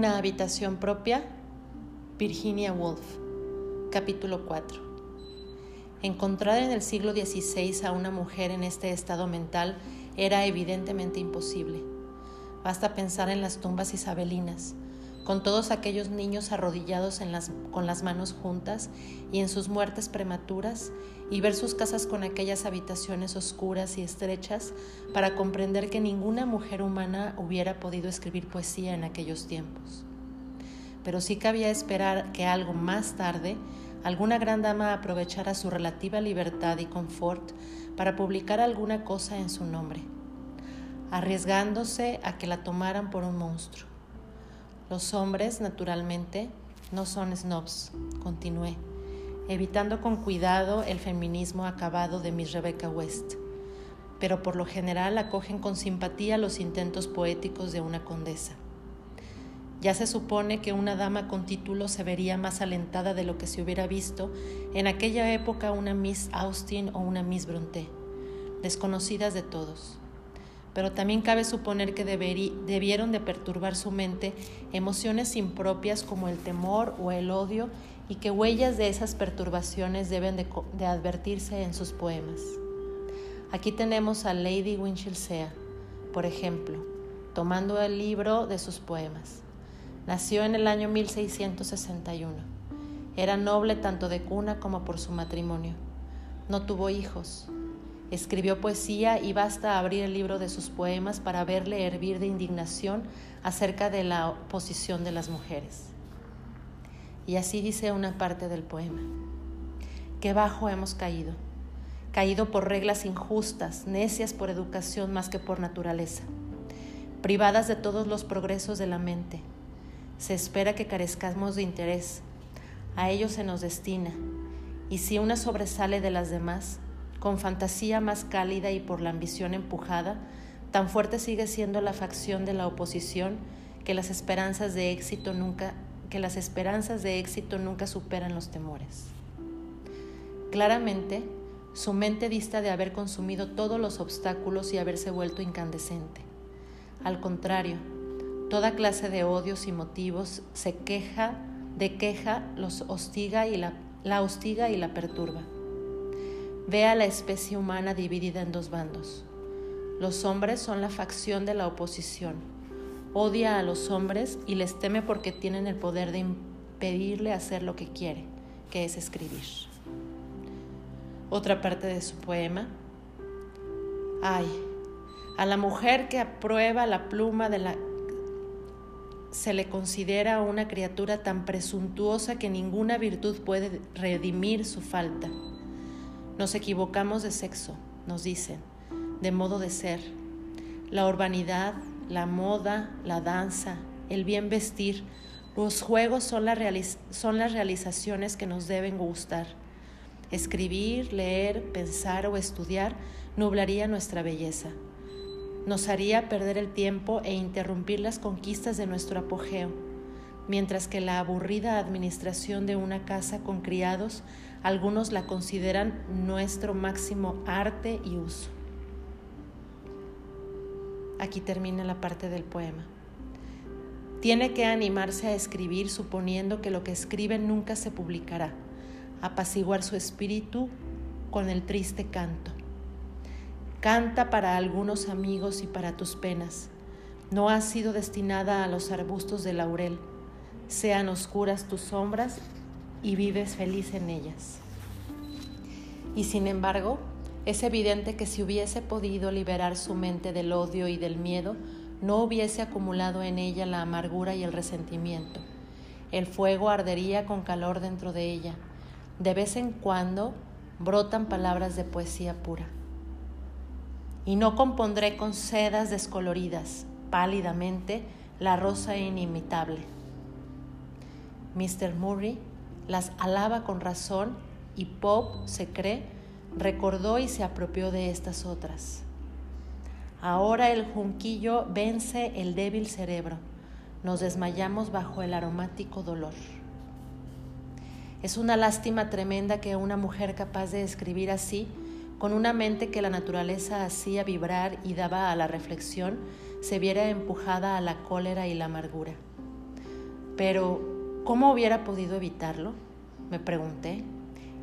Una habitación propia, Virginia Woolf, capítulo 4. Encontrar en el siglo XVI a una mujer en este estado mental era evidentemente imposible. Basta pensar en las tumbas isabelinas, con todos aquellos niños arrodillados con las manos juntas y en sus muertes prematuras, y ver sus casas con aquellas habitaciones oscuras y estrechas para comprender que ninguna mujer humana hubiera podido escribir poesía en aquellos tiempos. Pero sí cabía esperar que algo más tarde alguna gran dama aprovechara su relativa libertad y confort para publicar alguna cosa en su nombre, arriesgándose a que la tomaran por un monstruo. Los hombres, naturalmente, no son snobs, continué evitando con cuidado el feminismo acabado de Miss Rebecca West, pero por lo general acogen con simpatía los intentos poéticos de una condesa. Ya se supone que una dama con título se vería más alentada de lo que se hubiera visto en aquella época una Miss Austin o una Miss Bronte, desconocidas de todos. Pero también cabe suponer que debieron de perturbar su mente emociones impropias como el temor o el odio y que huellas de esas perturbaciones deben de, advertirse en sus poemas. Aquí tenemos a Lady Winchelsea, por ejemplo, tomando el libro de sus poemas. Nació en el año 1661. Era noble tanto de cuna como por su matrimonio. No tuvo hijos. Escribió poesía y basta abrir el libro de sus poemas para verle hervir de indignación acerca de la posición de las mujeres. Y así dice una parte del poema. Qué bajo hemos caído, caído por reglas injustas, necias por educación más que por naturaleza, privadas de todos los progresos de la mente. Se espera que carezcamos de interés, a ello se nos destina, y si una sobresale de las demás, con fantasía más cálida y por la ambición empujada, tan fuerte sigue siendo la facción de la oposición que las esperanzas de éxito nunca que las esperanzas de éxito nunca superan los temores. Claramente, su mente dista de haber consumido todos los obstáculos y haberse vuelto incandescente. Al contrario, toda clase de odios y motivos se queja, de queja los y la, la hostiga y la perturba. Ve a la especie humana dividida en dos bandos. Los hombres son la facción de la oposición, odia a los hombres y les teme porque tienen el poder de impedirle hacer lo que quiere, que es escribir. Otra parte de su poema. Ay, a la mujer que aprueba la pluma de la se le considera una criatura tan presuntuosa que ninguna virtud puede redimir su falta. Nos equivocamos de sexo, nos dicen, de modo de ser. La urbanidad, la moda, la danza, el bien vestir, los juegos son, las realizaciones que nos deben gustar. Escribir, leer, pensar o estudiar nublaría nuestra belleza. Nos haría perder el tiempo e interrumpir las conquistas de nuestro apogeo, mientras que la aburrida administración de una casa con criados, algunos la consideran nuestro máximo arte y uso. Aquí termina la parte del poema. Tiene que animarse a escribir suponiendo que lo que escribe nunca se publicará, apaciguar su espíritu con el triste canto. Canta para algunos amigos y para tus penas. No has sido destinada a los arbustos de laurel. Sean oscuras tus sombras y vives feliz en ellas. Y sin embargo, es evidente que si hubiese podido liberar su mente del odio y del miedo, no hubiese acumulado en ella la amargura y el resentimiento. El fuego ardería con calor dentro de ella. De vez en cuando brotan palabras de poesía pura. Y no compondré con sedas descoloridas, pálidamente, la rosa inimitable. Mr. Murray las alaba con razón y Pope se cree recordó y se apropió de estas otras. Ahora el junquillo vence el débil cerebro. Nos desmayamos bajo el aromático dolor. Es una lástima tremenda que una mujer capaz de escribir así, con una mente que la naturaleza hacía vibrar y daba a la reflexión, se viera empujada a la cólera y la amargura. Pero, ¿cómo hubiera podido evitarlo? Me pregunté,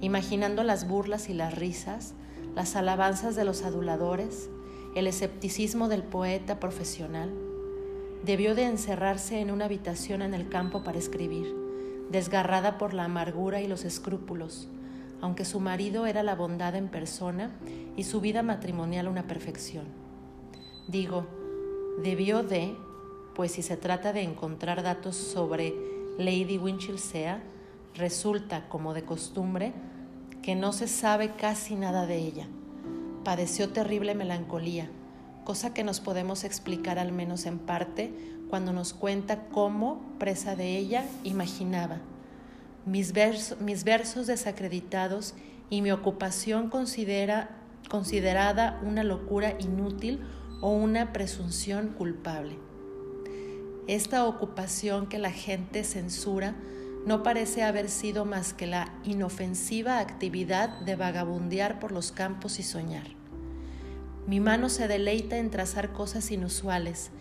imaginando las burlas y las risas, las alabanzas de los aduladores, el escepticismo del poeta profesional. Debió de encerrarse en una habitación en el campo para escribir, desgarrada por la amargura y los escrúpulos, aunque su marido era la bondad en persona y su vida matrimonial una perfección. Digo, debió de, pues si se trata de encontrar datos sobre Lady Winchelsea, resulta, como de costumbre, que no se sabe casi nada de ella. Padeció terrible melancolía, cosa que nos podemos explicar al menos en parte cuando nos cuenta cómo, presa de ella, imaginaba mis, versos desacreditados y mi ocupación considera, considerada una locura inútil o una presunción culpable. Esta ocupación que la gente censura no parece haber sido más que la inofensiva actividad de vagabundear por los campos y soñar. Mi mano se deleita en trazar cosas inusuales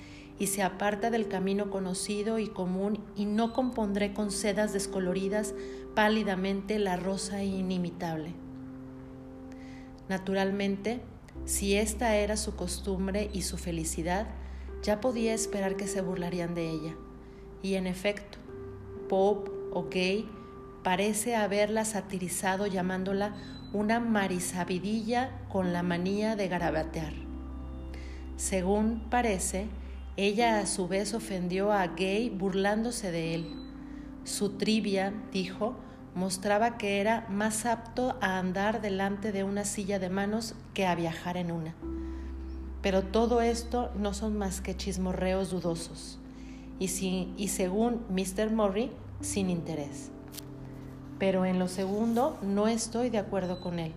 y se aparta del camino conocido y común y no compondré con sedas descoloridas pálidamente la rosa inimitable. Naturalmente, si esta era su costumbre y su felicidad, ya podía esperar que se burlarían de ella. Y en efecto, Pope o Gay parece haberla satirizado llamándola una marisabidilla con la manía de garabatear. Según parece, ella a su vez ofendió a Gay burlándose de él. Su trivia, dijo, mostraba que era más apto a andar delante de una silla de manos que a viajar en una. Pero todo esto no son más que chismorreos dudosos y, y según Mr. Murray, sin interés. Pero en lo segundo no estoy de acuerdo con él,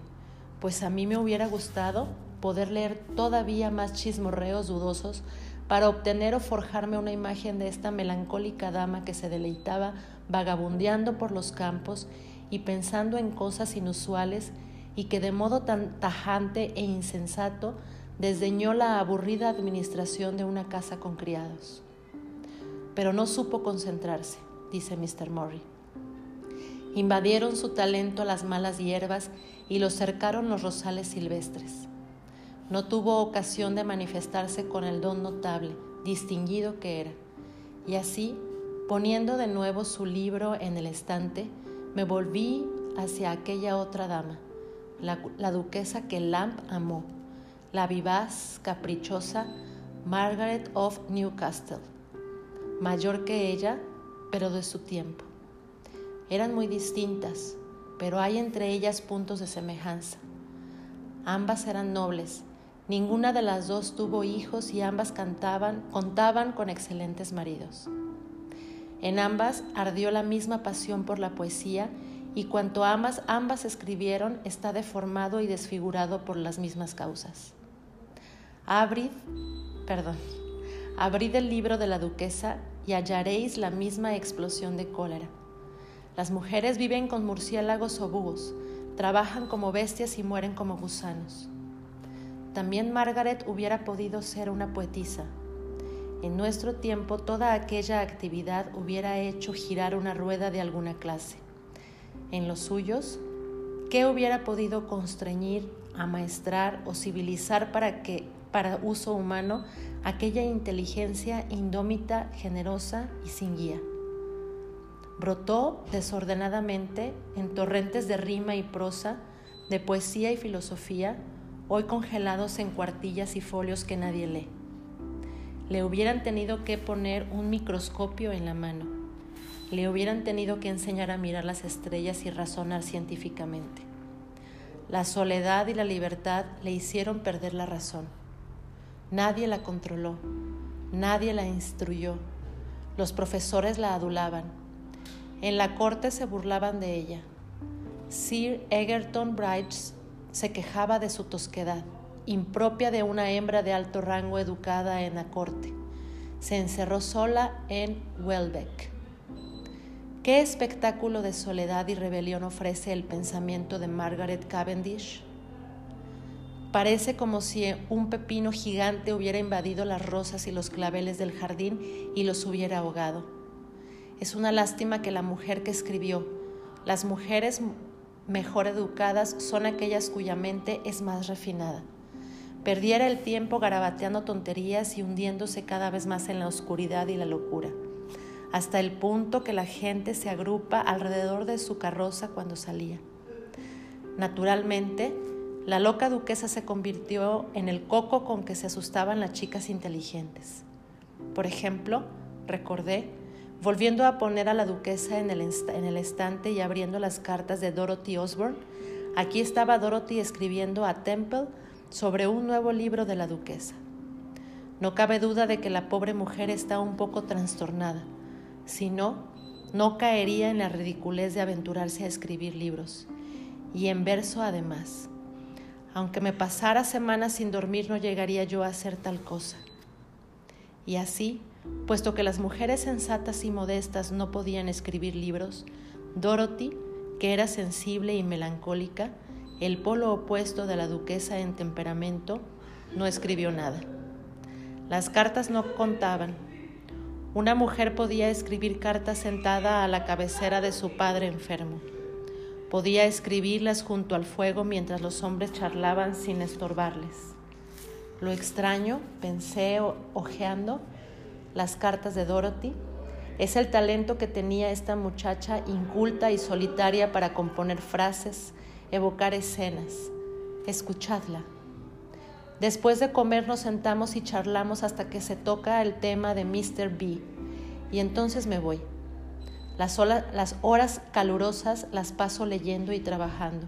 pues a mí me hubiera gustado poder leer todavía más chismorreos dudosos para obtener o forjarme una imagen de esta melancólica dama que se deleitaba vagabundeando por los campos y pensando en cosas inusuales y que de modo tan tajante e insensato desdeñó la aburrida administración de una casa con criados. Pero no supo concentrarse, dice Mr. Murray. Invadieron su talento las malas hierbas y lo cercaron los rosales silvestres. No tuvo ocasión de manifestarse con el don notable, distinguido que era. Y así, poniendo de nuevo su libro en el estante, me volví hacia aquella otra dama, la, duquesa que Lamp amó, la vivaz, caprichosa Margaret of Newcastle, mayor que ella, pero de su tiempo. Eran muy distintas, pero hay entre ellas puntos de semejanza. Ambas eran nobles, Ninguna de las dos tuvo hijos y ambas cantaban, contaban con excelentes maridos. En ambas ardió la misma pasión por la poesía y cuanto ambas, ambas escribieron está deformado y desfigurado por las mismas causas. Abrid, perdón, abrid el libro de la duquesa y hallaréis la misma explosión de cólera. Las mujeres viven con murciélagos o búhos, trabajan como bestias y mueren como gusanos. También Margaret hubiera podido ser una poetisa. En nuestro tiempo toda aquella actividad hubiera hecho girar una rueda de alguna clase. En los suyos, ¿qué hubiera podido constreñir, amaestrar o civilizar para que para uso humano aquella inteligencia indómita, generosa y sin guía? Brotó desordenadamente en torrentes de rima y prosa, de poesía y filosofía, hoy congelados en cuartillas y folios que nadie lee. Le hubieran tenido que poner un microscopio en la mano. Le hubieran tenido que enseñar a mirar las estrellas y razonar científicamente. La soledad y la libertad le hicieron perder la razón. Nadie la controló, nadie la instruyó. Los profesores la adulaban. En la corte se burlaban de ella. Sir Egerton Brights se quejaba de su tosquedad, impropia de una hembra de alto rango educada en la corte. Se encerró sola en Welbeck. ¿Qué espectáculo de soledad y rebelión ofrece el pensamiento de Margaret Cavendish? Parece como si un pepino gigante hubiera invadido las rosas y los claveles del jardín y los hubiera ahogado. Es una lástima que la mujer que escribió, las mujeres mejor educadas son aquellas cuya mente es más refinada. Perdiera el tiempo garabateando tonterías y hundiéndose cada vez más en la oscuridad y la locura, hasta el punto que la gente se agrupa alrededor de su carroza cuando salía. Naturalmente, la loca duquesa se convirtió en el coco con que se asustaban las chicas inteligentes. Por ejemplo, recordé volviendo a poner a la duquesa en el, en el estante y abriendo las cartas de Dorothy Osborne, aquí estaba Dorothy escribiendo a Temple sobre un nuevo libro de la duquesa. No cabe duda de que la pobre mujer está un poco trastornada. Si no, no caería en la ridiculez de aventurarse a escribir libros. Y en verso además. Aunque me pasara semanas sin dormir, no llegaría yo a hacer tal cosa. Y así, Puesto que las mujeres sensatas y modestas no podían escribir libros, Dorothy, que era sensible y melancólica, el polo opuesto de la duquesa en temperamento, no escribió nada. Las cartas no contaban. Una mujer podía escribir cartas sentada a la cabecera de su padre enfermo. Podía escribirlas junto al fuego mientras los hombres charlaban sin estorbarles. Lo extraño, pensé ojeando, las cartas de Dorothy, es el talento que tenía esta muchacha inculta y solitaria para componer frases, evocar escenas. Escuchadla. Después de comer nos sentamos y charlamos hasta que se toca el tema de Mr. B. Y entonces me voy. Las, horas calurosas las paso leyendo y trabajando.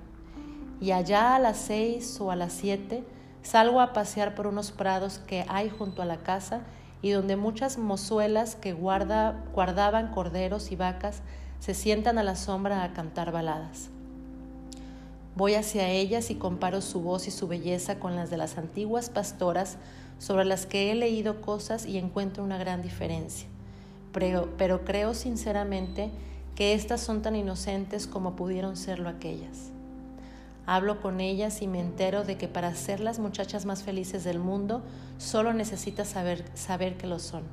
Y allá a las seis o a las siete salgo a pasear por unos prados que hay junto a la casa y donde muchas mozuelas que guarda, guardaban corderos y vacas se sientan a la sombra a cantar baladas. Voy hacia ellas y comparo su voz y su belleza con las de las antiguas pastoras sobre las que he leído cosas y encuentro una gran diferencia. Pero, creo sinceramente que éstas son tan inocentes como pudieron serlo aquellas. Hablo con ellas y me entero de que para ser las muchachas más felices del mundo solo necesitas saber, saber que lo son.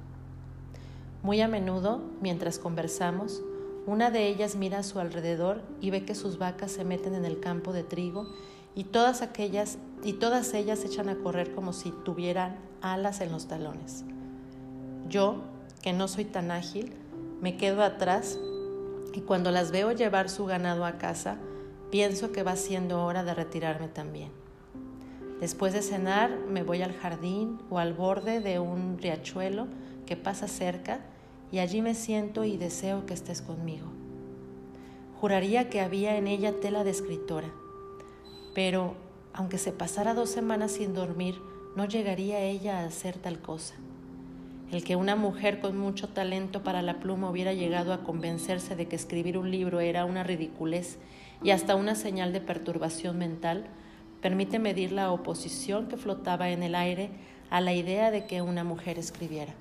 Muy a menudo, mientras conversamos, una de ellas mira a su alrededor y ve que sus vacas se meten en el campo de trigo y todas aquellas y todas ellas echan a correr como si tuvieran alas en los talones. Yo, que no soy tan ágil, me quedo atrás y cuando las veo llevar su ganado a casa, Pienso que va siendo hora de retirarme también. Después de cenar me voy al jardín o al borde de un riachuelo que pasa cerca y allí me siento y deseo que estés conmigo. Juraría que había en ella tela de escritora, pero aunque se pasara dos semanas sin dormir, no llegaría ella a hacer tal cosa. El que una mujer con mucho talento para la pluma hubiera llegado a convencerse de que escribir un libro era una ridiculez y hasta una señal de perturbación mental, permite medir la oposición que flotaba en el aire a la idea de que una mujer escribiera.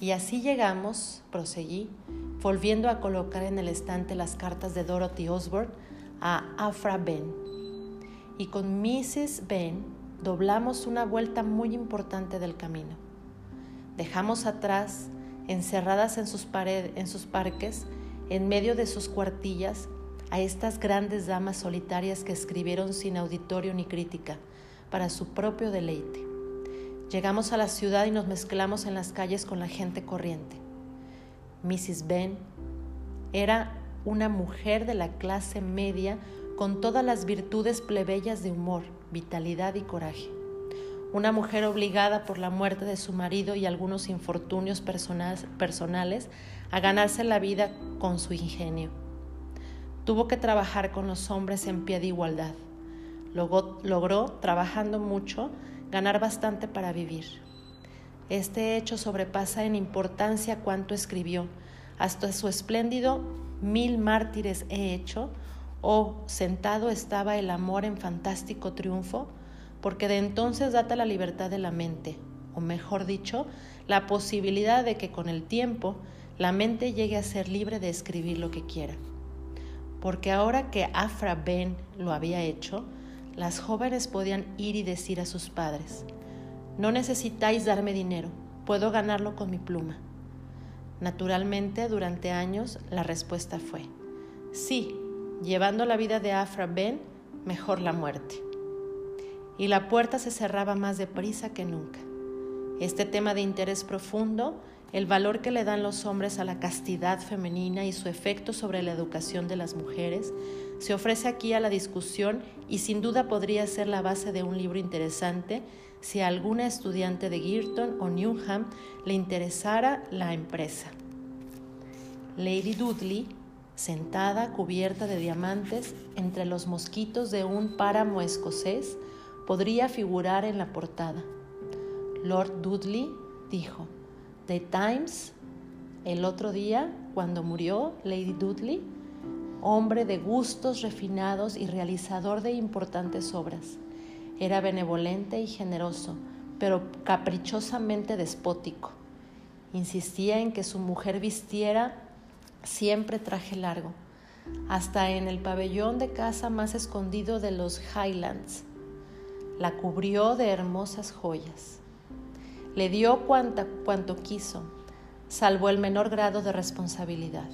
Y así llegamos, proseguí, volviendo a colocar en el estante las cartas de Dorothy Osborne a Afra Ben. Y con Mrs. Ben doblamos una vuelta muy importante del camino. Dejamos atrás, encerradas en sus, en sus parques, en medio de sus cuartillas, a estas grandes damas solitarias que escribieron sin auditorio ni crítica, para su propio deleite. Llegamos a la ciudad y nos mezclamos en las calles con la gente corriente. Mrs. Ben era una mujer de la clase media con todas las virtudes plebeyas de humor, vitalidad y coraje. Una mujer obligada por la muerte de su marido y algunos infortunios personales a ganarse la vida con su ingenio Tuvo que trabajar con los hombres en pie de igualdad. Logró, trabajando mucho, ganar bastante para vivir. Este hecho sobrepasa en importancia cuanto escribió, hasta su espléndido Mil mártires he hecho, o Sentado estaba el amor en fantástico triunfo, porque de entonces data la libertad de la mente, o mejor dicho, la posibilidad de que con el tiempo la mente llegue a ser libre de escribir lo que quiera porque ahora que Afra Ben lo había hecho, las jóvenes podían ir y decir a sus padres, no necesitáis darme dinero, puedo ganarlo con mi pluma. Naturalmente, durante años, la respuesta fue, sí, llevando la vida de Afra Ben, mejor la muerte. Y la puerta se cerraba más deprisa que nunca. Este tema de interés profundo, el valor que le dan los hombres a la castidad femenina y su efecto sobre la educación de las mujeres, se ofrece aquí a la discusión y sin duda podría ser la base de un libro interesante si a alguna estudiante de Girton o Newham le interesara la empresa. Lady Dudley, sentada cubierta de diamantes entre los mosquitos de un páramo escocés, podría figurar en la portada. Lord Dudley dijo, The Times, el otro día, cuando murió Lady Dudley, hombre de gustos refinados y realizador de importantes obras. Era benevolente y generoso, pero caprichosamente despótico. Insistía en que su mujer vistiera siempre traje largo, hasta en el pabellón de casa más escondido de los Highlands. La cubrió de hermosas joyas. Le dio cuanto quiso, salvo el menor grado de responsabilidad.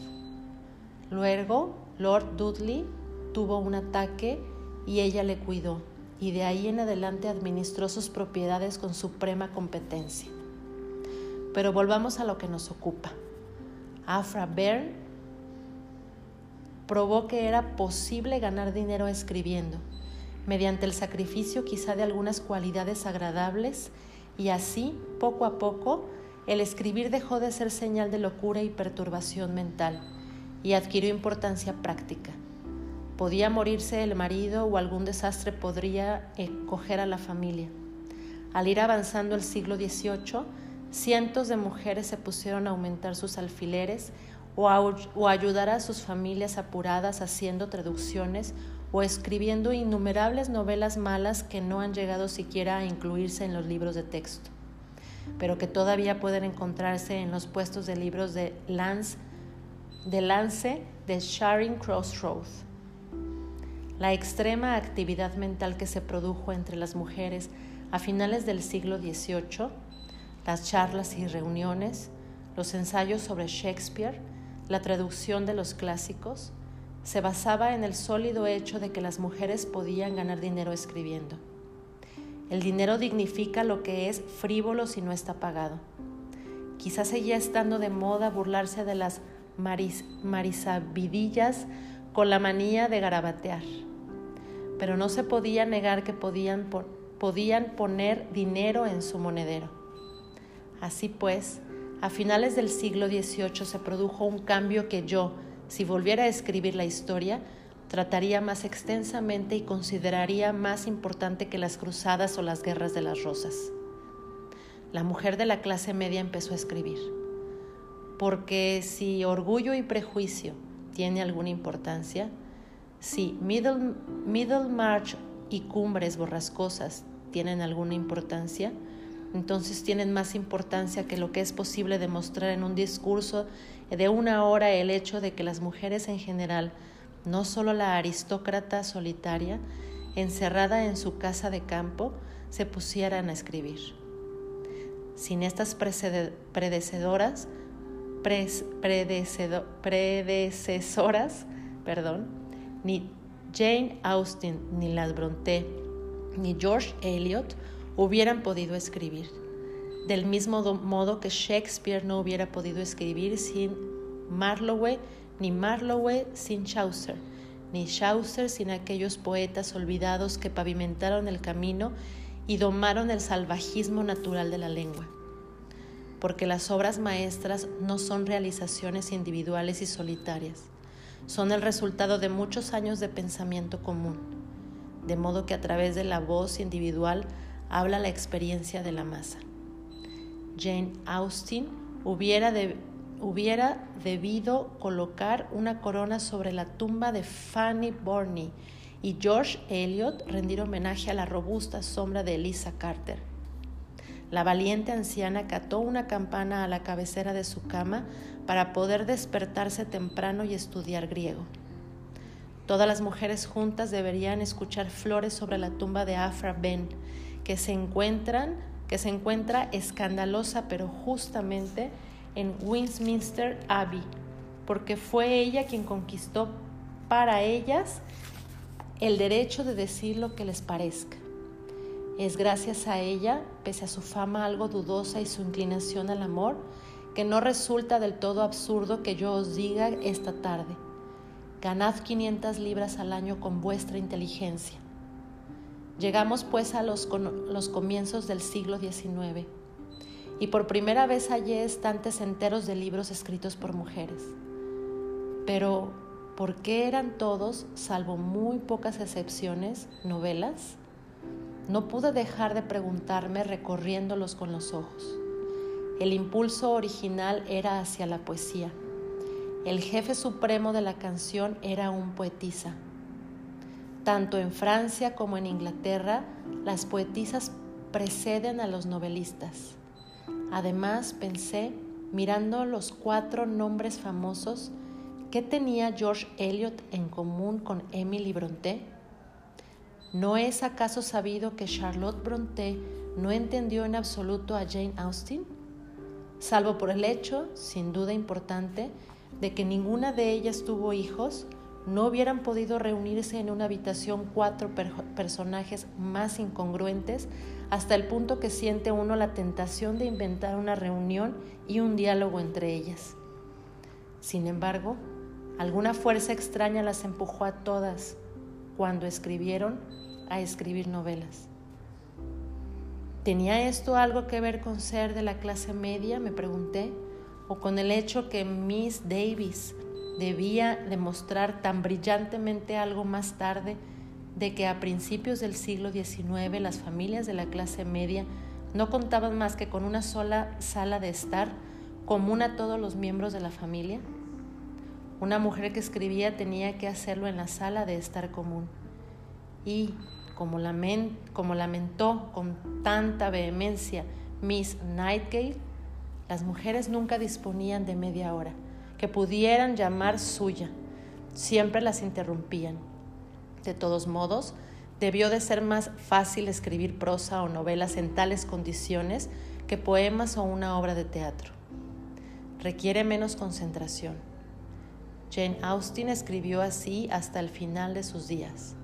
Luego, Lord Dudley tuvo un ataque y ella le cuidó, y de ahí en adelante administró sus propiedades con suprema competencia. Pero volvamos a lo que nos ocupa. Afra Byrne probó que era posible ganar dinero escribiendo, mediante el sacrificio quizá de algunas cualidades agradables, y así, poco a poco, el escribir dejó de ser señal de locura y perturbación mental, y adquirió importancia práctica. Podía morirse el marido o algún desastre podría coger a la familia. Al ir avanzando el siglo XVIII, cientos de mujeres se pusieron a aumentar sus alfileres o, o ayudar a sus familias apuradas haciendo traducciones o escribiendo innumerables novelas malas que no han llegado siquiera a incluirse en los libros de texto, pero que todavía pueden encontrarse en los puestos de libros de Lance de, Lance de Sharing Crossroads. La extrema actividad mental que se produjo entre las mujeres a finales del siglo XVIII, las charlas y reuniones, los ensayos sobre Shakespeare, la traducción de los clásicos, se basaba en el sólido hecho de que las mujeres podían ganar dinero escribiendo. El dinero dignifica lo que es frívolo si no está pagado. Quizás seguía estando de moda burlarse de las maris, marisabidillas con la manía de garabatear, pero no se podía negar que podían poner dinero en su monedero. Así pues, a finales del siglo XVIII se produjo un cambio que yo, si volviera a escribir la historia, trataría más extensamente y consideraría más importante que las cruzadas o las guerras de las rosas. La mujer de la clase media empezó a escribir, porque si orgullo y prejuicio tiene alguna importancia, si Middle, Middlemarch y cumbres borrascosas tienen alguna importancia, entonces tienen más importancia que lo que es posible demostrar en un discurso de una hora el hecho de que las mujeres en general, no solo la aristócrata solitaria, encerrada en su casa de campo, se pusieran a escribir. Sin estas predecedoras, predecesoras, perdón, ni Jane Austen, ni las Bronte, ni George Eliot hubieran podido escribir, del mismo modo que Shakespeare no hubiera podido escribir sin Marlowe, ni Marlowe sin Chaucer, ni Chaucer sin aquellos poetas olvidados que pavimentaron el camino y domaron el salvajismo natural de la lengua. Porque las obras maestras no son realizaciones individuales y solitarias, son el resultado de muchos años de pensamiento común, de modo que a través de la voz individual habla la experiencia de la masa. Jane Austen hubiera, hubiera debido colocar una corona sobre la tumba de Fanny Burney y George Eliot rendir homenaje a la robusta sombra de Elisa Carter. La valiente anciana cató una campana a la cabecera de su cama para poder despertarse temprano y estudiar griego. Todas las mujeres juntas deberían escuchar flores sobre la tumba de Afra Ben que se encuentran, que se encuentra escandalosa, pero justamente en Westminster Abbey, porque fue ella quien conquistó para ellas el derecho de decir lo que les parezca. Es gracias a ella, pese a su fama algo dudosa y su inclinación al amor, que no resulta del todo absurdo que yo os diga esta tarde, ganad 500 libras al año con vuestra inteligencia. Llegamos pues a los, comienzos del siglo XIX y por primera vez hallé estantes enteros de libros escritos por mujeres. Pero, ¿por qué eran todos, salvo muy pocas excepciones, novelas? No pude dejar de preguntarme recorriéndolos con los ojos. El impulso original era hacia la poesía. El jefe supremo de la canción era un poetisa. Tanto en Francia como en Inglaterra, las poetisas preceden a los novelistas. Además, pensé, mirando los cuatro nombres famosos, ¿qué tenía George Eliot en común con Emily Brontë? ¿No es acaso sabido que Charlotte Brontë no entendió en absoluto a Jane Austen? Salvo por el hecho, sin duda importante, de que ninguna de ellas tuvo hijos, no hubieran podido reunirse en una habitación cuatro personajes más incongruentes hasta el punto que siente uno la tentación de inventar una reunión y un diálogo entre ellas. Sin embargo, alguna fuerza extraña las empujó a todas cuando escribieron a escribir novelas. ¿Tenía esto algo que ver con ser de la clase media? Me pregunté, o con el hecho que Miss Davis debía demostrar tan brillantemente algo más tarde de que a principios del siglo XIX las familias de la clase media no contaban más que con una sola sala de estar común a todos los miembros de la familia? Una mujer que escribía tenía que hacerlo en la sala de estar común. Y, como, lamentó con tanta vehemencia Miss Nightgate, las mujeres nunca disponían de media hora que pudieran llamar suya. Siempre las interrumpían de todos modos, debió de ser más fácil escribir prosa o novelas en tales condiciones que poemas o una obra de teatro. Requiere menos concentración. Jane Austen escribió así hasta el final de sus días.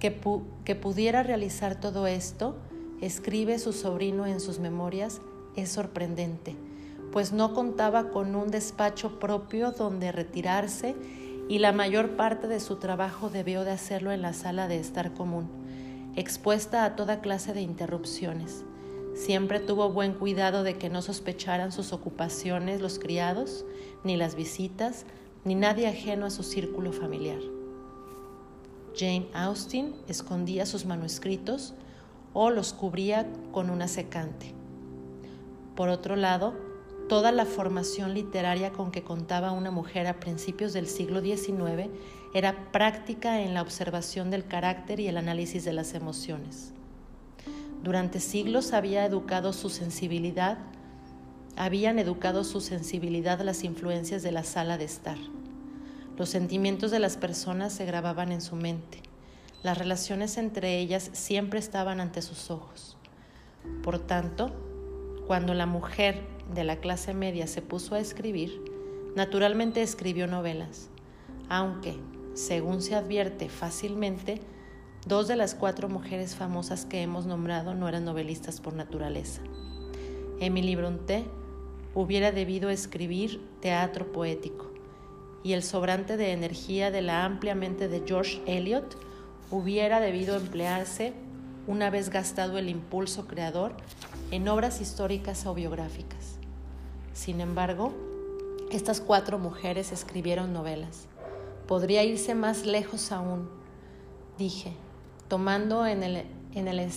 Que, que pudiera realizar todo esto, escribe su sobrino en sus memorias, es sorprendente, pues no contaba con un despacho propio donde retirarse y la mayor parte de su trabajo debió de hacerlo en la sala de estar común, expuesta a toda clase de interrupciones. Siempre tuvo buen cuidado de que no sospecharan sus ocupaciones los criados, ni las visitas, ni nadie ajeno a su círculo familiar. Jane Austen escondía sus manuscritos o los cubría con una secante. Por otro lado, Toda la formación literaria con que contaba una mujer a principios del siglo XIX era práctica en la observación del carácter y el análisis de las emociones. Durante siglos había educado su sensibilidad, habían educado su sensibilidad las influencias de la sala de estar. Los sentimientos de las personas se grababan en su mente. Las relaciones entre ellas siempre estaban ante sus ojos. Por tanto, cuando la mujer de la clase media se puso a escribir, naturalmente escribió novelas, aunque, según se advierte fácilmente, dos de las cuatro mujeres famosas que hemos nombrado no eran novelistas por naturaleza. Emily Brontë hubiera debido escribir teatro poético y el sobrante de energía de la amplia mente de George Eliot hubiera debido emplearse, una vez gastado el impulso creador, en obras históricas o biográficas. Sin embargo, estas cuatro mujeres escribieron novelas. Podría irse más lejos aún, dije, tomando en el, en el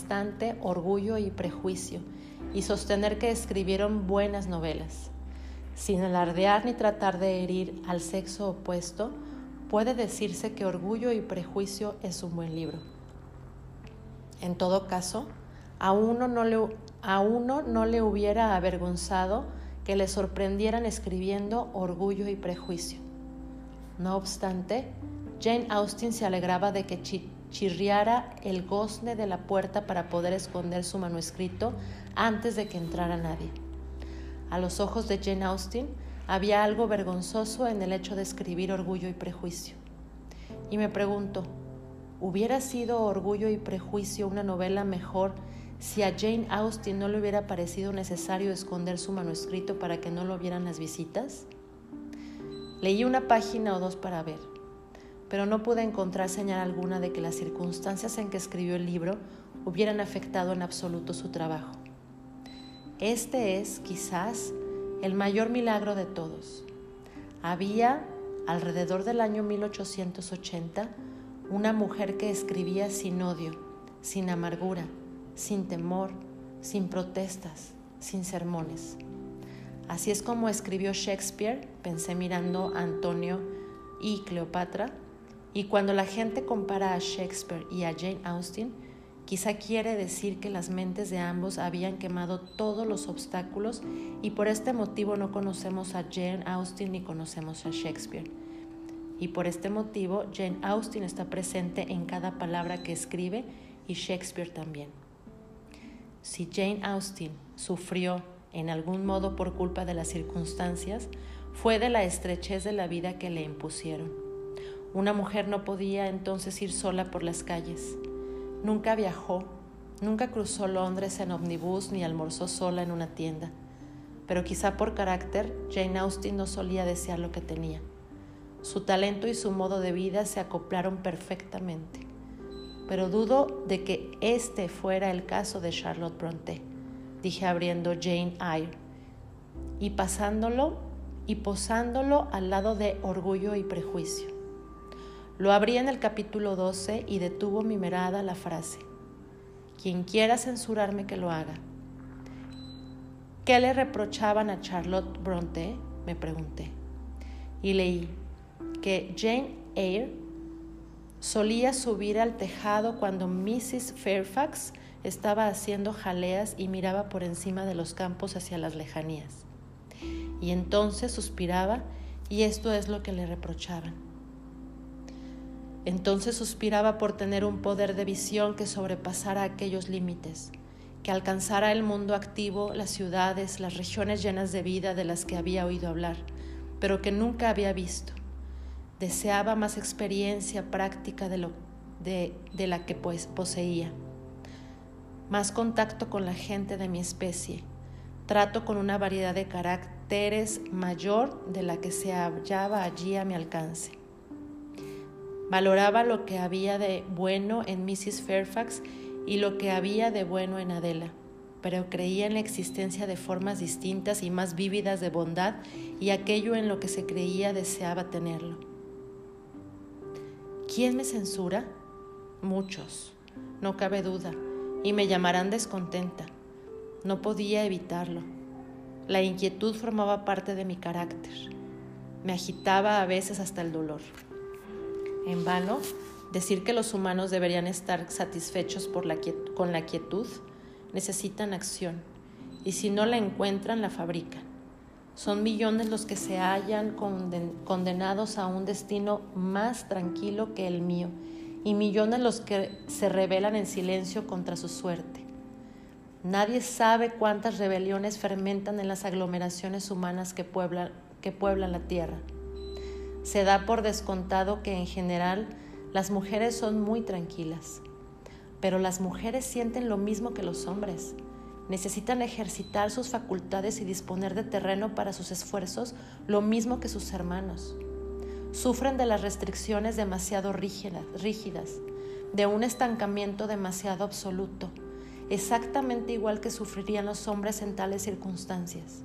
orgullo y prejuicio y sostener que escribieron buenas novelas. Sin alardear ni tratar de herir al sexo opuesto, puede decirse que Orgullo y Prejuicio es un buen libro. En todo caso, a uno no le, a uno no le hubiera avergonzado que le sorprendieran escribiendo Orgullo y Prejuicio. No obstante, Jane Austen se alegraba de que chirriara el gozne de la puerta para poder esconder su manuscrito antes de que entrara nadie. A los ojos de Jane Austen había algo vergonzoso en el hecho de escribir Orgullo y Prejuicio. Y me pregunto, ¿hubiera sido Orgullo y Prejuicio una novela mejor si a Jane Austen no le hubiera parecido necesario esconder su manuscrito para que no lo vieran las visitas? Leí una página o dos para ver, pero no pude encontrar señal alguna de que las circunstancias en que escribió el libro hubieran afectado en absoluto su trabajo. Este es, quizás, el mayor milagro de todos. Había, alrededor del año 1880, una mujer que escribía sin odio, sin amargura, sin temor, sin protestas, sin sermones. Así es como escribió Shakespeare, pensé mirando a Antonio y Cleopatra, y cuando la gente compara a Shakespeare y a Jane Austen, quizá quiere decir que las mentes de ambos habían quemado todos los obstáculos y por este motivo no conocemos a Jane Austen ni conocemos a Shakespeare. Y por este motivo Jane Austen está presente en cada palabra que escribe y Shakespeare también. Si Jane Austen sufrió en algún modo por culpa de las circunstancias, fue de la estrechez de la vida que le impusieron. Una mujer no podía entonces ir sola por las calles. Nunca viajó, nunca cruzó Londres en omnibus ni almorzó sola en una tienda. Pero quizá por carácter, Jane Austen no solía desear lo que tenía. Su talento y su modo de vida se acoplaron perfectamente pero dudo de que este fuera el caso de Charlotte Bronte, dije abriendo Jane Eyre y pasándolo y posándolo al lado de Orgullo y Prejuicio. Lo abrí en el capítulo 12 y detuvo mi mirada la frase, quien quiera censurarme que lo haga. ¿Qué le reprochaban a Charlotte Bronte? me pregunté. Y leí que Jane Eyre Solía subir al tejado cuando Mrs. Fairfax estaba haciendo jaleas y miraba por encima de los campos hacia las lejanías. Y entonces suspiraba y esto es lo que le reprochaban. Entonces suspiraba por tener un poder de visión que sobrepasara aquellos límites, que alcanzara el mundo activo, las ciudades, las regiones llenas de vida de las que había oído hablar, pero que nunca había visto deseaba más experiencia práctica de, lo, de, la que pues, poseía, más contacto con la gente de mi especie, trato con una variedad de caracteres mayor de la que se hallaba allí a mi alcance. Valoraba lo que había de bueno en Mrs. Fairfax y lo que había de bueno en Adela, pero creía en la existencia de formas distintas y más vívidas de bondad y aquello en lo que se creía deseaba tenerlo. ¿Quién me censura? Muchos, no cabe duda, y me llamarán descontenta. No podía evitarlo. La inquietud formaba parte de mi carácter. Me agitaba a veces hasta el dolor. En vano, decir que los humanos deberían estar satisfechos con la quietud, necesitan acción, y si no la encuentran, la fabrican. Son millones los que se hallan condenados a un destino más tranquilo que el mío y millones los que se rebelan en silencio contra su suerte. Nadie sabe cuántas rebeliones fermentan en las aglomeraciones humanas que pueblan, que pueblan la tierra. Se da por descontado que en general las mujeres son muy tranquilas, pero las mujeres sienten lo mismo que los hombres necesitan ejercitar sus facultades y disponer de terreno para sus esfuerzos lo mismo que sus hermanos. Sufren de las restricciones demasiado rígidas, de un estancamiento demasiado absoluto, exactamente igual que sufrirían los hombres en tales circunstancias.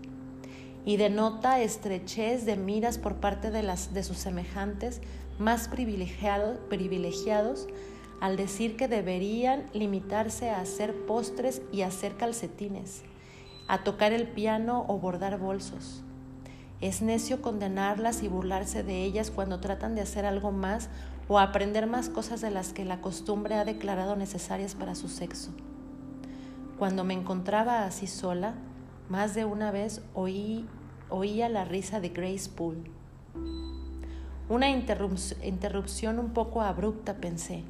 Y denota estrechez de miras por parte de, las, de sus semejantes más privilegiados al decir que deberían limitarse a hacer postres y hacer calcetines, a tocar el piano o bordar bolsos. Es necio condenarlas y burlarse de ellas cuando tratan de hacer algo más o aprender más cosas de las que la costumbre ha declarado necesarias para su sexo. Cuando me encontraba así sola, más de una vez oí, oía la risa de Grace Poole. Una interrupción un poco abrupta, pensé.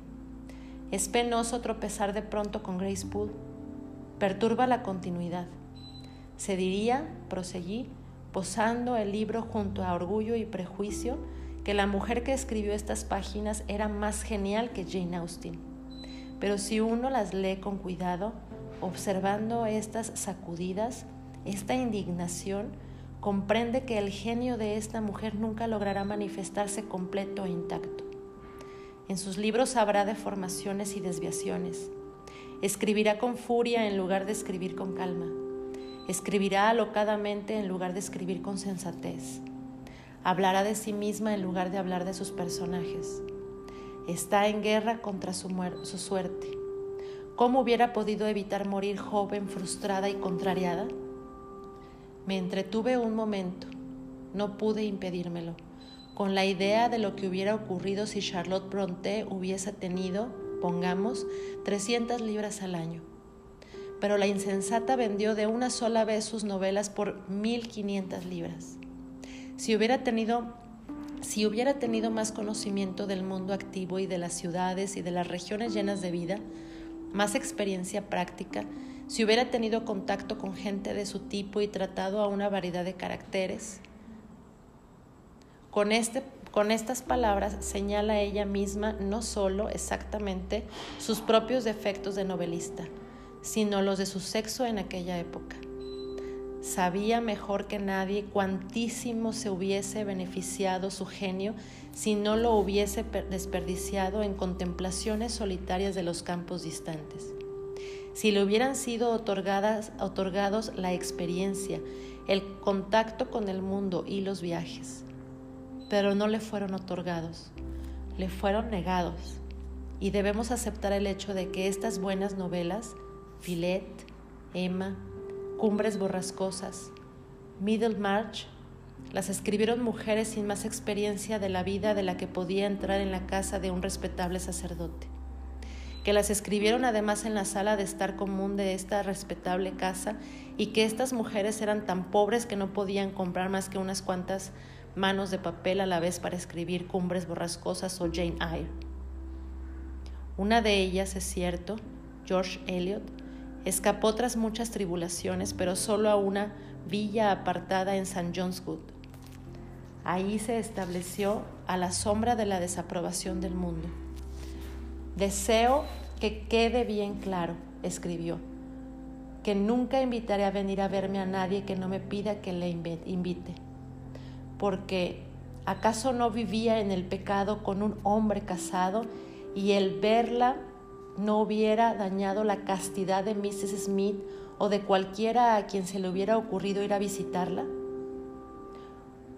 Es penoso tropezar de pronto con Grace Poole. Perturba la continuidad. Se diría, proseguí, posando el libro junto a Orgullo y Prejuicio, que la mujer que escribió estas páginas era más genial que Jane Austen. Pero si uno las lee con cuidado, observando estas sacudidas, esta indignación, comprende que el genio de esta mujer nunca logrará manifestarse completo e intacto. En sus libros habrá deformaciones y desviaciones. Escribirá con furia en lugar de escribir con calma. Escribirá alocadamente en lugar de escribir con sensatez. Hablará de sí misma en lugar de hablar de sus personajes. Está en guerra contra su, su suerte. ¿Cómo hubiera podido evitar morir joven, frustrada y contrariada? Me entretuve un momento, no pude impedírmelo, con la idea de lo que hubiera ocurrido si Charlotte Brontë hubiese tenido, pongamos, 300 libras al año. Pero la insensata vendió de una sola vez sus novelas por 1.500 libras. Si hubiera tenido si hubiera tenido más conocimiento del mundo activo y de las ciudades y de las regiones llenas de vida, más experiencia práctica, si hubiera tenido contacto con gente de su tipo y tratado a una variedad de caracteres. Con, este, con estas palabras señala ella misma no solo exactamente sus propios defectos de novelista, sino los de su sexo en aquella época. Sabía mejor que nadie cuantísimo se hubiese beneficiado su genio si no lo hubiese desperdiciado en contemplaciones solitarias de los campos distantes si le hubieran sido otorgadas, otorgados la experiencia, el contacto con el mundo y los viajes. Pero no le fueron otorgados, le fueron negados. Y debemos aceptar el hecho de que estas buenas novelas, Filet, Emma, Cumbres Borrascosas, Middlemarch, las escribieron mujeres sin más experiencia de la vida de la que podía entrar en la casa de un respetable sacerdote que las escribieron además en la sala de estar común de esta respetable casa y que estas mujeres eran tan pobres que no podían comprar más que unas cuantas manos de papel a la vez para escribir Cumbres Borrascosas o Jane Eyre. Una de ellas, es cierto, George Eliot, escapó tras muchas tribulaciones, pero solo a una villa apartada en St. John's Wood. Ahí se estableció a la sombra de la desaprobación del mundo. Deseo que quede bien claro, escribió, que nunca invitaré a venir a verme a nadie que no me pida que le invite, porque ¿acaso no vivía en el pecado con un hombre casado y el verla no hubiera dañado la castidad de Mrs. Smith o de cualquiera a quien se le hubiera ocurrido ir a visitarla?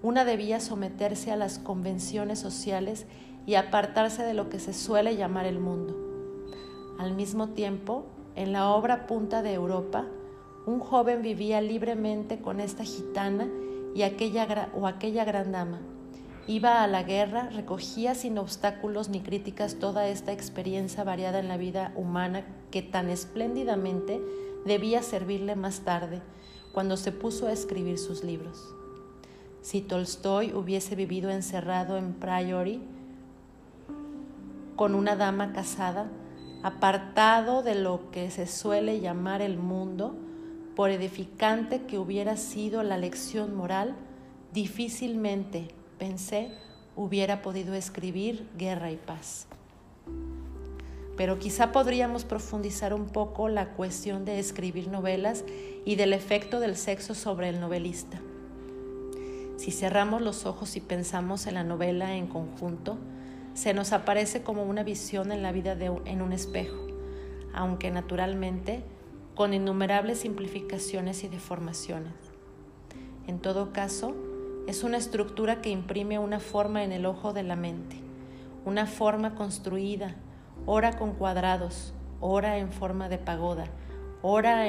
Una debía someterse a las convenciones sociales y apartarse de lo que se suele llamar el mundo. Al mismo tiempo, en la obra Punta de Europa, un joven vivía libremente con esta gitana y aquella, o aquella gran dama. Iba a la guerra, recogía sin obstáculos ni críticas toda esta experiencia variada en la vida humana que tan espléndidamente debía servirle más tarde, cuando se puso a escribir sus libros. Si Tolstoy hubiese vivido encerrado en Priory, con una dama casada, apartado de lo que se suele llamar el mundo, por edificante que hubiera sido la lección moral, difícilmente, pensé, hubiera podido escribir guerra y paz. Pero quizá podríamos profundizar un poco la cuestión de escribir novelas y del efecto del sexo sobre el novelista. Si cerramos los ojos y pensamos en la novela en conjunto, se nos aparece como una visión en la vida en un espejo, aunque naturalmente con innumerables simplificaciones y deformaciones. En todo caso, es una estructura que imprime una forma en el ojo de la mente, una forma construida, ora con cuadrados, ora en forma de pagoda, ora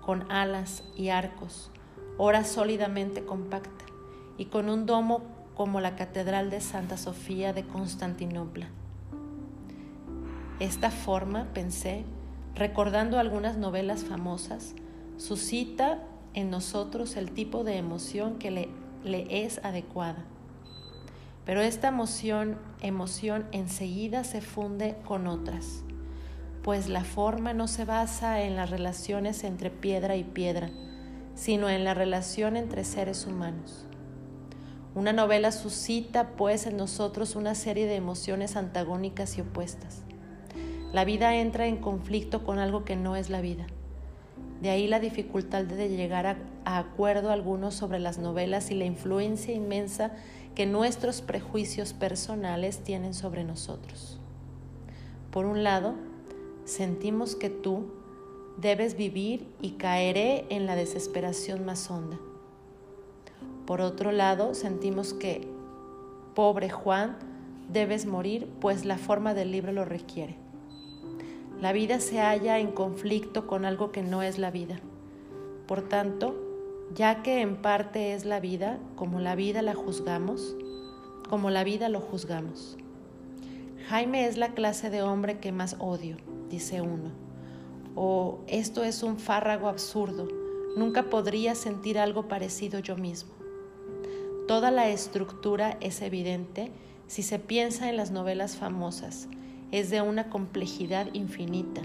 con alas y arcos, ora sólidamente compacta y con un domo como la Catedral de Santa Sofía de Constantinopla. Esta forma, pensé, recordando algunas novelas famosas, suscita en nosotros el tipo de emoción que le, le es adecuada. Pero esta emoción, emoción enseguida se funde con otras, pues la forma no se basa en las relaciones entre piedra y piedra, sino en la relación entre seres humanos. Una novela suscita, pues, en nosotros una serie de emociones antagónicas y opuestas. La vida entra en conflicto con algo que no es la vida. De ahí la dificultad de llegar a, acuerdo alguno sobre las novelas y la influencia inmensa que nuestros prejuicios personales tienen sobre nosotros. Por un lado, sentimos que tú debes vivir y caeré en la desesperación más honda. Por otro lado, sentimos que, pobre Juan, debes morir, pues la forma del libro lo requiere. La vida se halla en conflicto con algo que no es la vida. Por tanto, ya que en parte es la vida, como la vida la juzgamos, como la vida lo juzgamos. Jaime es la clase de hombre que más odio, dice uno. O esto es un fárrago absurdo, nunca podría sentir algo parecido yo mismo. Toda la estructura es evidente si se piensa en las novelas famosas, es de una complejidad infinita,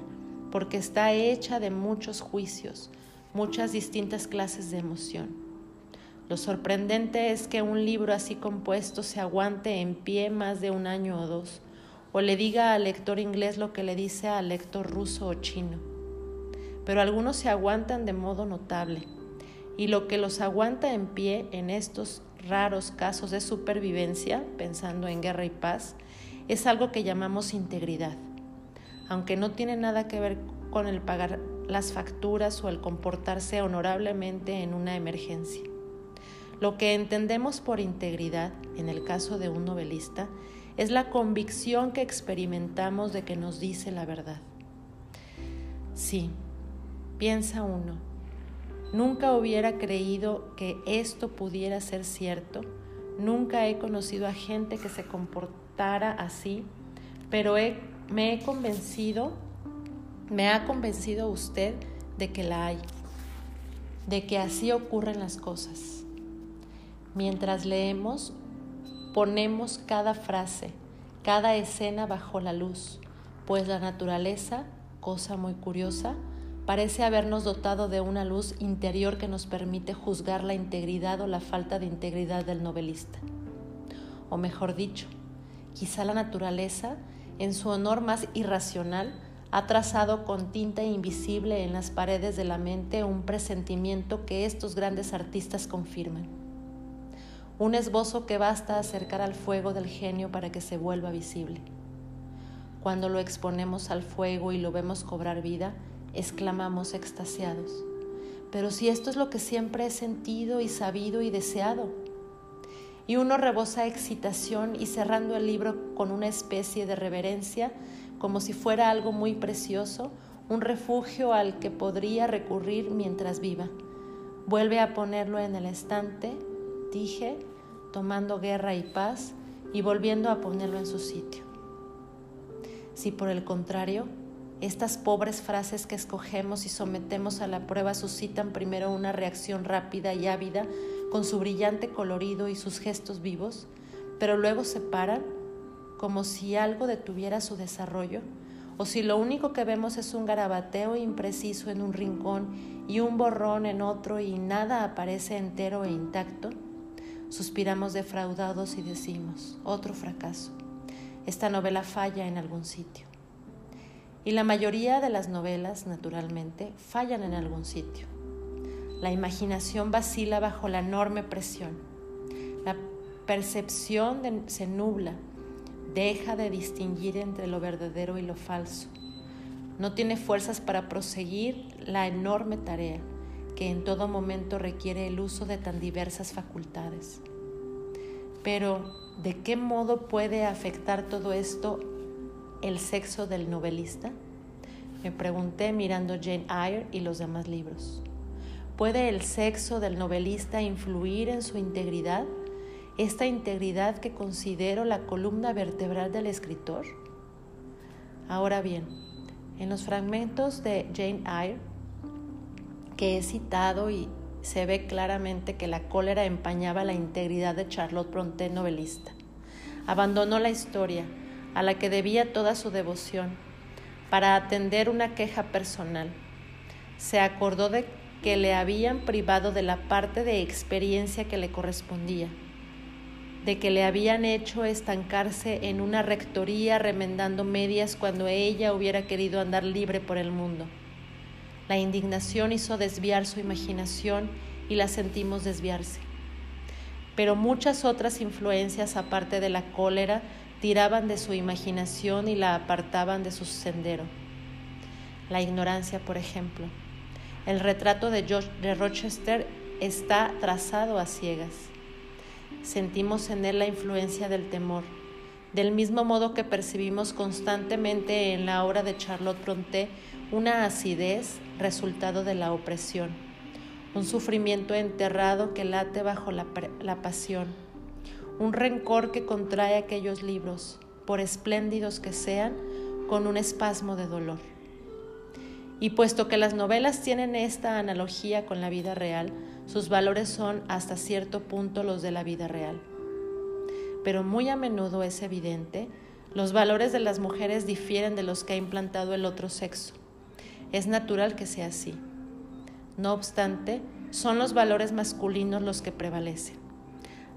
porque está hecha de muchos juicios, muchas distintas clases de emoción. Lo sorprendente es que un libro así compuesto se aguante en pie más de un año o dos, o le diga al lector inglés lo que le dice al lector ruso o chino. Pero algunos se aguantan de modo notable, y lo que los aguanta en pie en estos raros casos de supervivencia, pensando en guerra y paz, es algo que llamamos integridad, aunque no tiene nada que ver con el pagar las facturas o el comportarse honorablemente en una emergencia. Lo que entendemos por integridad, en el caso de un novelista, es la convicción que experimentamos de que nos dice la verdad. Sí, piensa uno, nunca hubiera creído que esto pudiera ser cierto, nunca he conocido a gente que se comporta así, pero me he convencido, me ha convencido usted de que la hay, de que así ocurren las cosas. Mientras leemos, ponemos cada frase, cada escena bajo la luz, pues la naturaleza, cosa muy curiosa, parece habernos dotado de una luz interior que nos permite juzgar la integridad o la falta de integridad del novelista. O mejor dicho, Quizá la naturaleza, en su honor más irracional, ha trazado con tinta invisible en las paredes de la mente un presentimiento que estos grandes artistas confirman. Un esbozo que basta acercar al fuego del genio para que se vuelva visible. Cuando lo exponemos al fuego y lo vemos cobrar vida, exclamamos extasiados. Pero si esto es lo que siempre he sentido y sabido y deseado, y uno rebosa excitación y cerrando el libro con una especie de reverencia, como si fuera algo muy precioso, un refugio al que podría recurrir mientras viva. Vuelve a ponerlo en el estante, dije, tomando guerra y paz y volviendo a ponerlo en su sitio. Si por el contrario, estas pobres frases que escogemos y sometemos a la prueba suscitan primero una reacción rápida y ávida con su brillante colorido y sus gestos vivos, pero luego se paran como si algo detuviera su desarrollo, o si lo único que vemos es un garabateo impreciso en un rincón y un borrón en otro y nada aparece entero e intacto, suspiramos defraudados y decimos, otro fracaso. Esta novela falla en algún sitio. Y la mayoría de las novelas, naturalmente, fallan en algún sitio. La imaginación vacila bajo la enorme presión. La percepción se nubla, deja de distinguir entre lo verdadero y lo falso. No tiene fuerzas para proseguir la enorme tarea que en todo momento requiere el uso de tan diversas facultades. Pero, ¿de qué modo puede afectar todo esto el sexo del novelista? Me pregunté mirando Jane Eyre y los demás libros. ¿Puede el sexo del novelista influir en su integridad? Esta integridad que considero la columna vertebral del escritor. Ahora bien, en los fragmentos de Jane Eyre que he citado y se ve claramente que la cólera empañaba la integridad de Charlotte Brontë novelista. Abandonó la historia, a la que debía toda su devoción, para atender una queja personal. Se acordó de que le habían privado de la parte de experiencia que le correspondía, de que le habían hecho estancarse en una rectoría remendando medias cuando ella hubiera querido andar libre por el mundo. La indignación hizo desviar su imaginación y la sentimos desviarse. Pero muchas otras influencias aparte de la cólera tiraban de su imaginación y la apartaban de su sendero. La ignorancia, por ejemplo. El retrato de, de Rochester está trazado a ciegas. Sentimos en él la influencia del temor, del mismo modo que percibimos constantemente en la obra de Charlotte Brontë una acidez resultado de la opresión, un sufrimiento enterrado que late bajo la, la pasión un rencor que contrae aquellos libros, por espléndidos que sean, con un espasmo de dolor. Y puesto que las novelas tienen esta analogía con la vida real, sus valores son hasta cierto punto los de la vida real. Pero muy a menudo es evidente, los valores de las mujeres difieren de los que ha implantado el otro sexo. Es natural que sea así. No obstante, son los valores masculinos los que prevalecen.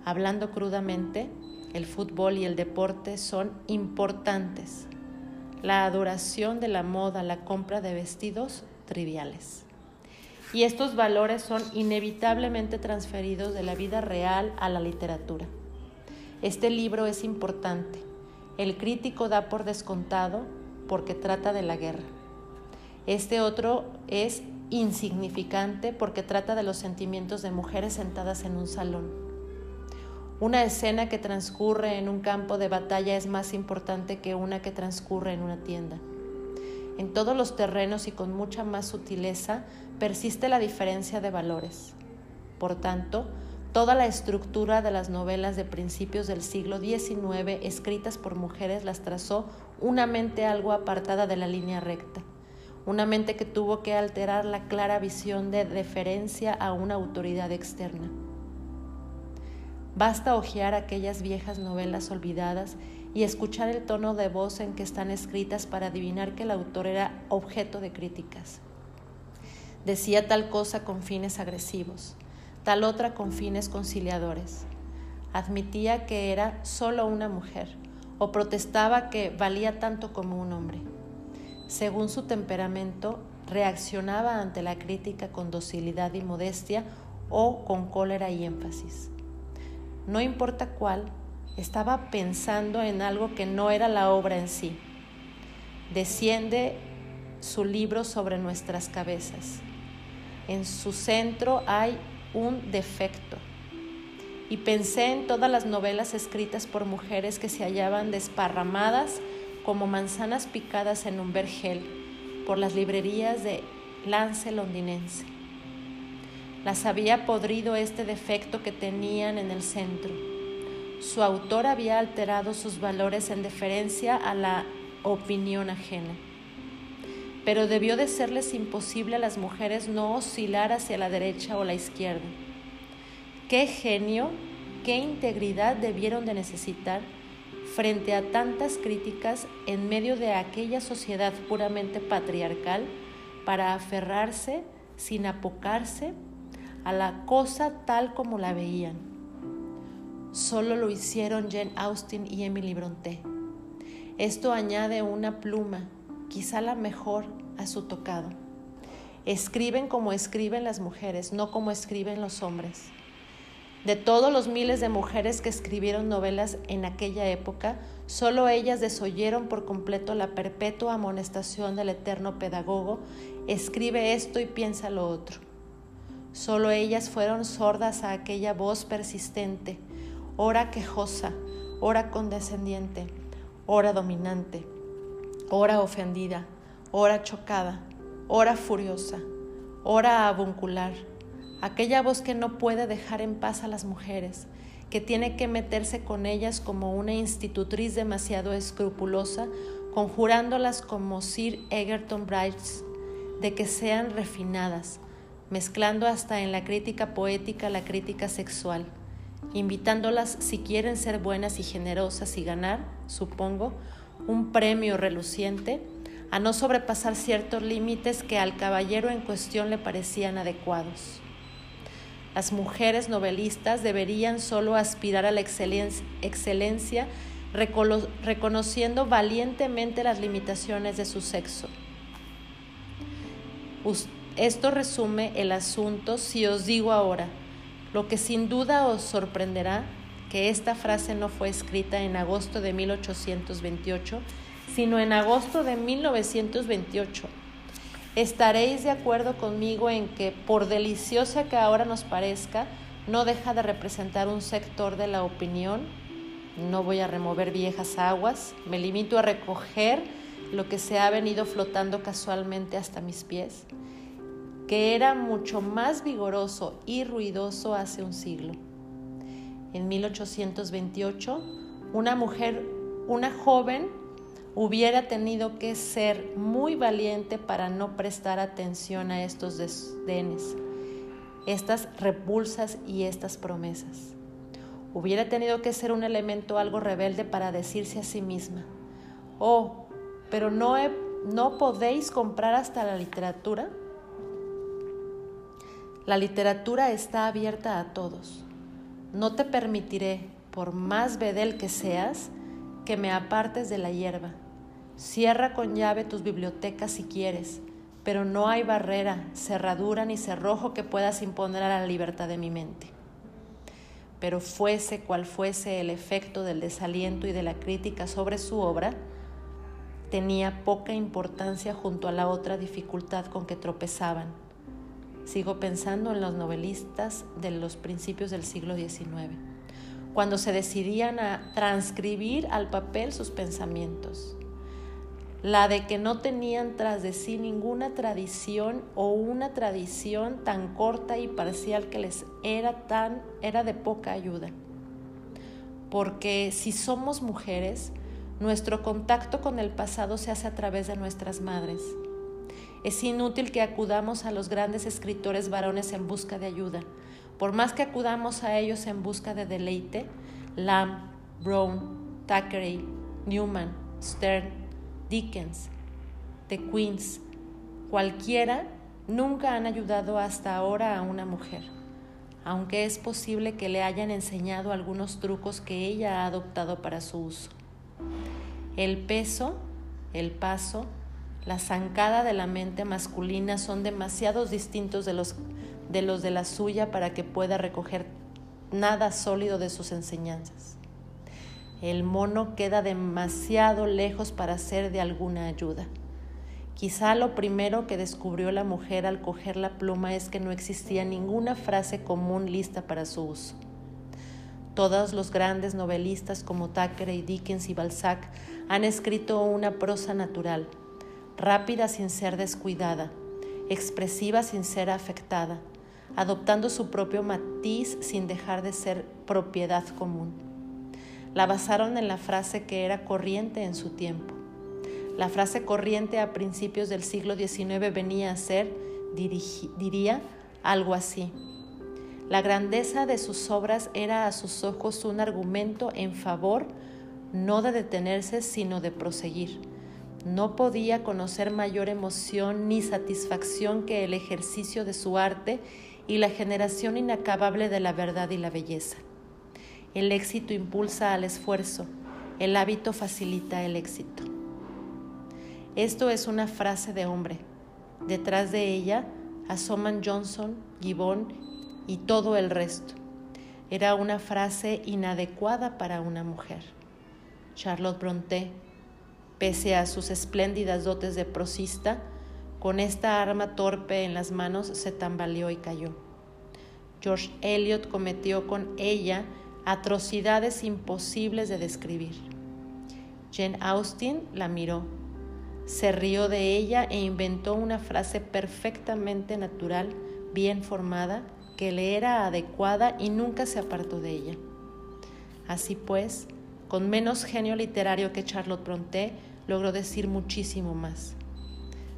Hablando crudamente, el fútbol y el deporte son importantes. La adoración de la moda, la compra de vestidos, triviales. Y estos valores son inevitablemente transferidos de la vida real a la literatura. Este libro es importante. El crítico da por descontado porque trata de la guerra. Este otro es insignificante porque trata de los sentimientos de mujeres sentadas en un salón. Una escena que transcurre en un campo de batalla es más importante que una que transcurre en una tienda. En todos los terrenos y con mucha más sutileza persiste la diferencia de valores. Por tanto, toda la estructura de las novelas de principios del siglo XIX escritas por mujeres las trazó una mente algo apartada de la línea recta, una mente que tuvo que alterar la clara visión de deferencia a una autoridad externa. Basta hojear aquellas viejas novelas olvidadas y escuchar el tono de voz en que están escritas para adivinar que el autor era objeto de críticas. Decía tal cosa con fines agresivos, tal otra con fines conciliadores. Admitía que era solo una mujer o protestaba que valía tanto como un hombre. Según su temperamento, reaccionaba ante la crítica con docilidad y modestia o con cólera y énfasis no importa cuál, estaba pensando en algo que no era la obra en sí. Desciende su libro sobre nuestras cabezas. En su centro hay un defecto. Y pensé en todas las novelas escritas por mujeres que se hallaban desparramadas como manzanas picadas en un vergel por las librerías de Lance londinense las había podrido este defecto que tenían en el centro. Su autor había alterado sus valores en deferencia a la opinión ajena. Pero debió de serles imposible a las mujeres no oscilar hacia la derecha o la izquierda. Qué genio, qué integridad debieron de necesitar frente a tantas críticas en medio de aquella sociedad puramente patriarcal para aferrarse sin apocarse a la cosa tal como la veían. Solo lo hicieron Jane Austen y Emily Brontë. Esto añade una pluma, quizá la mejor, a su tocado. Escriben como escriben las mujeres, no como escriben los hombres. De todos los miles de mujeres que escribieron novelas en aquella época, solo ellas desoyeron por completo la perpetua amonestación del eterno pedagogo, escribe esto y piensa lo otro. Solo ellas fueron sordas a aquella voz persistente, ora quejosa, ora condescendiente, ora dominante, ora ofendida, ora chocada, ora furiosa, ora avuncular, aquella voz que no puede dejar en paz a las mujeres, que tiene que meterse con ellas como una institutriz demasiado escrupulosa, conjurándolas como Sir Egerton Brights, de que sean refinadas, mezclando hasta en la crítica poética la crítica sexual, invitándolas si quieren ser buenas y generosas y ganar, supongo, un premio reluciente, a no sobrepasar ciertos límites que al caballero en cuestión le parecían adecuados. Las mujeres novelistas deberían solo aspirar a la excelencia, reconociendo valientemente las limitaciones de su sexo. Esto resume el asunto si os digo ahora, lo que sin duda os sorprenderá, que esta frase no fue escrita en agosto de 1828, sino en agosto de 1928. Estaréis de acuerdo conmigo en que, por deliciosa que ahora nos parezca, no deja de representar un sector de la opinión. No voy a remover viejas aguas, me limito a recoger lo que se ha venido flotando casualmente hasta mis pies que era mucho más vigoroso y ruidoso hace un siglo. En 1828, una mujer, una joven, hubiera tenido que ser muy valiente para no prestar atención a estos desdenes, estas repulsas y estas promesas. Hubiera tenido que ser un elemento algo rebelde para decirse a sí misma, oh, pero no, no podéis comprar hasta la literatura la literatura está abierta a todos. No te permitiré, por más bedel que seas, que me apartes de la hierba. Cierra con llave tus bibliotecas si quieres, pero no hay barrera, cerradura ni cerrojo que puedas imponer a la libertad de mi mente. Pero fuese cual fuese el efecto del desaliento y de la crítica sobre su obra, tenía poca importancia junto a la otra dificultad con que tropezaban Sigo pensando en los novelistas de los principios del siglo XIX, cuando se decidían a transcribir al papel sus pensamientos. La de que no tenían tras de sí ninguna tradición o una tradición tan corta y parcial que les era tan era de poca ayuda. Porque si somos mujeres, nuestro contacto con el pasado se hace a través de nuestras madres es inútil que acudamos a los grandes escritores varones en busca de ayuda. Por más que acudamos a ellos en busca de deleite, Lamb, Brown, Thackeray, Newman, Stern, Dickens, The Queens, cualquiera, nunca han ayudado hasta ahora a una mujer, aunque es posible que le hayan enseñado algunos trucos que ella ha adoptado para su uso. El peso, el paso, la zancada de la mente masculina son demasiado distintos de los, de de la suya para que pueda recoger nada sólido de sus enseñanzas. El mono queda demasiado lejos para ser de alguna ayuda. Quizá lo primero que descubrió la mujer al coger la pluma es que no existía ninguna frase común lista para su uso. Todos los grandes novelistas como Thackeray, Dickens y Balzac han escrito una prosa natural, rápida sin ser descuidada, expresiva sin ser afectada, adoptando su propio matiz sin dejar de ser propiedad común. La basaron en la frase que era corriente en su tiempo. La frase corriente a principios del siglo XIX venía a ser, diría, algo así. La grandeza de sus obras era a sus ojos un argumento en favor no de detenerse, sino de proseguir no podía conocer mayor emoción ni satisfacción que el ejercicio de su arte y la generación inacabable de la verdad y la belleza. El éxito impulsa al esfuerzo, el hábito facilita el éxito. Esto es una frase de hombre. Detrás de ella asoman Johnson, Gibbon y todo el resto. Era una frase inadecuada para una mujer. Charlotte Brontë Pese a sus espléndidas dotes de prosista, con esta arma torpe en las manos se tambaleó y cayó. George Eliot cometió con ella atrocidades imposibles de describir. Jane Austen la miró, se rió de ella e inventó una frase perfectamente natural, bien formada, que le era adecuada y nunca se apartó de ella. Así pues, con menos genio literario que Charlotte Brontë, logró decir muchísimo más.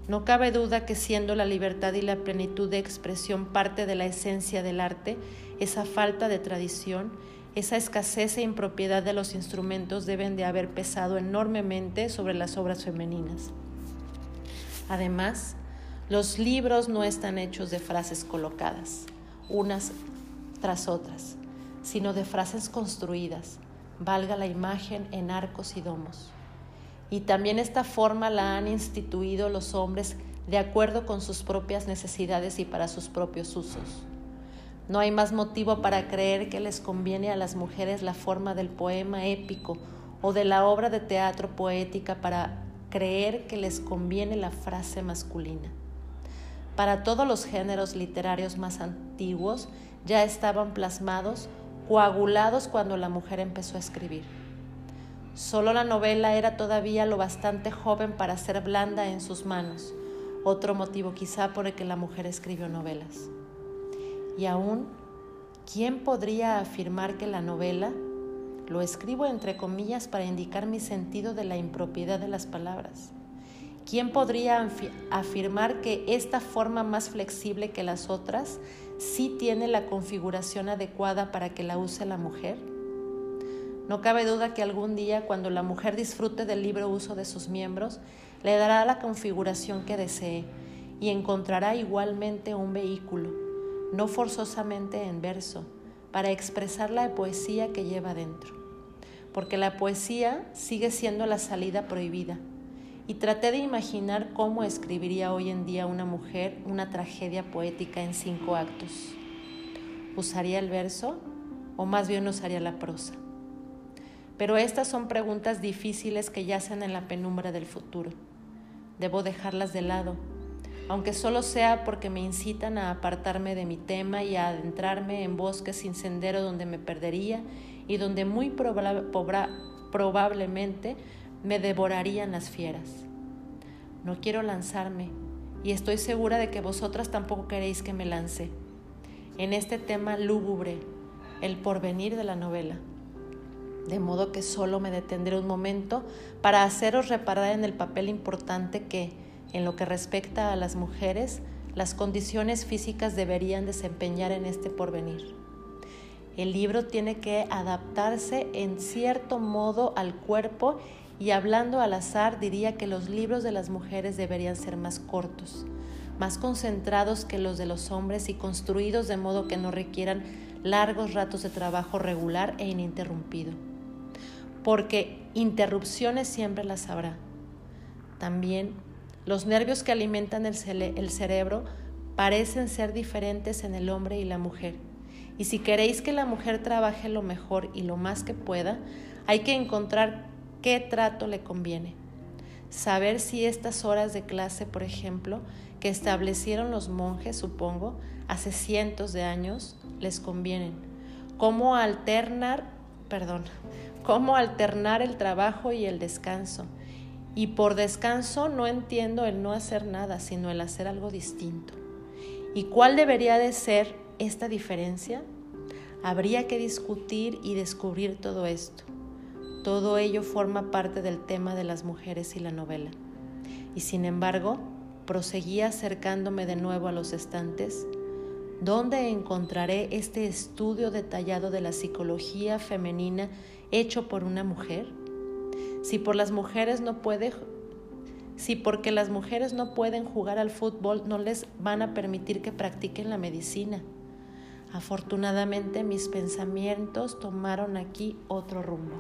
No cabe duda que siendo la libertad y la plenitud de expresión parte de la esencia del arte, esa falta de tradición, esa escasez e impropiedad de los instrumentos deben de haber pesado enormemente sobre las obras femeninas. Además, los libros no están hechos de frases colocadas, unas tras otras, sino de frases construidas, valga la imagen en arcos y domos. Y también esta forma la han instituido los hombres de acuerdo con sus propias necesidades y para sus propios usos. No hay más motivo para creer que les conviene a las mujeres la forma del poema épico o de la obra de teatro poética para creer que les conviene la frase masculina. Para todos los géneros literarios más antiguos ya estaban plasmados, coagulados cuando la mujer empezó a escribir. Solo la novela era todavía lo bastante joven para ser blanda en sus manos, otro motivo quizá por el que la mujer escribió novelas. Y aún, ¿quién podría afirmar que la novela, lo escribo entre comillas para indicar mi sentido de la impropiedad de las palabras, ¿quién podría afirmar que esta forma más flexible que las otras sí tiene la configuración adecuada para que la use la mujer? No cabe duda que algún día, cuando la mujer disfrute del libre uso de sus miembros, le dará la configuración que desee y encontrará igualmente un vehículo, no forzosamente en verso, para expresar la poesía que lleva dentro. Porque la poesía sigue siendo la salida prohibida. Y traté de imaginar cómo escribiría hoy en día una mujer una tragedia poética en cinco actos. ¿Usaría el verso o más bien usaría la prosa? Pero estas son preguntas difíciles que yacen en la penumbra del futuro. Debo dejarlas de lado, aunque solo sea porque me incitan a apartarme de mi tema y a adentrarme en bosques sin sendero donde me perdería y donde muy probablemente me devorarían las fieras. No quiero lanzarme y estoy segura de que vosotras tampoco queréis que me lance en este tema lúgubre, el porvenir de la novela de modo que solo me detendré un momento para haceros reparar en el papel importante que, en lo que respecta a las mujeres, las condiciones físicas deberían desempeñar en este porvenir. El libro tiene que adaptarse en cierto modo al cuerpo y hablando al azar diría que los libros de las mujeres deberían ser más cortos, más concentrados que los de los hombres y construidos de modo que no requieran largos ratos de trabajo regular e ininterrumpido porque interrupciones siempre las habrá. También los nervios que alimentan el, cerebro parecen ser diferentes en el hombre y la mujer. Y si queréis que la mujer trabaje lo mejor y lo más que pueda, hay que encontrar qué trato le conviene. Saber si estas horas de clase, por ejemplo, que establecieron los monjes, supongo, hace cientos de años, les convienen. Cómo alternar, perdón, cómo alternar el trabajo y el descanso. Y por descanso no entiendo el no hacer nada, sino el hacer algo distinto. ¿Y cuál debería de ser esta diferencia? Habría que discutir y descubrir todo esto. Todo ello forma parte del tema de las mujeres y la novela. Y sin embargo, proseguía acercándome de nuevo a los estantes, donde encontraré este estudio detallado de la psicología femenina hecho por una mujer? Si por las mujeres no puede si porque las mujeres no pueden jugar al fútbol no les van a permitir que practiquen la medicina. Afortunadamente mis pensamientos tomaron aquí otro rumbo.